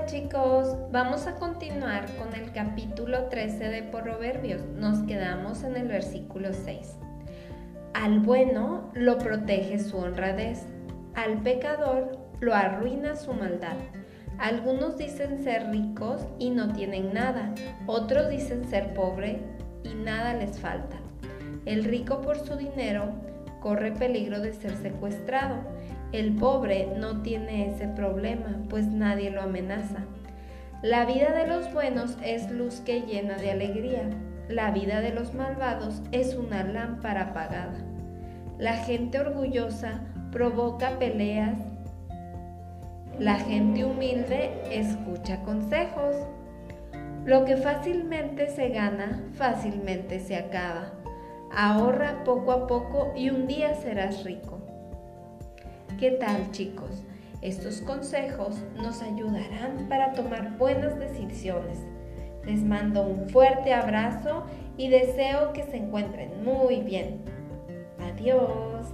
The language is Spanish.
chicos, vamos a continuar con el capítulo 13 de Proverbios. Nos quedamos en el versículo 6. Al bueno lo protege su honradez, al pecador lo arruina su maldad. Algunos dicen ser ricos y no tienen nada, otros dicen ser pobre y nada les falta. El rico por su dinero corre peligro de ser secuestrado. El pobre no tiene ese problema, pues nadie lo amenaza. La vida de los buenos es luz que llena de alegría. La vida de los malvados es una lámpara apagada. La gente orgullosa provoca peleas. La gente humilde escucha consejos. Lo que fácilmente se gana, fácilmente se acaba. Ahorra poco a poco y un día serás rico. ¿Qué tal chicos? Estos consejos nos ayudarán para tomar buenas decisiones. Les mando un fuerte abrazo y deseo que se encuentren muy bien. Adiós.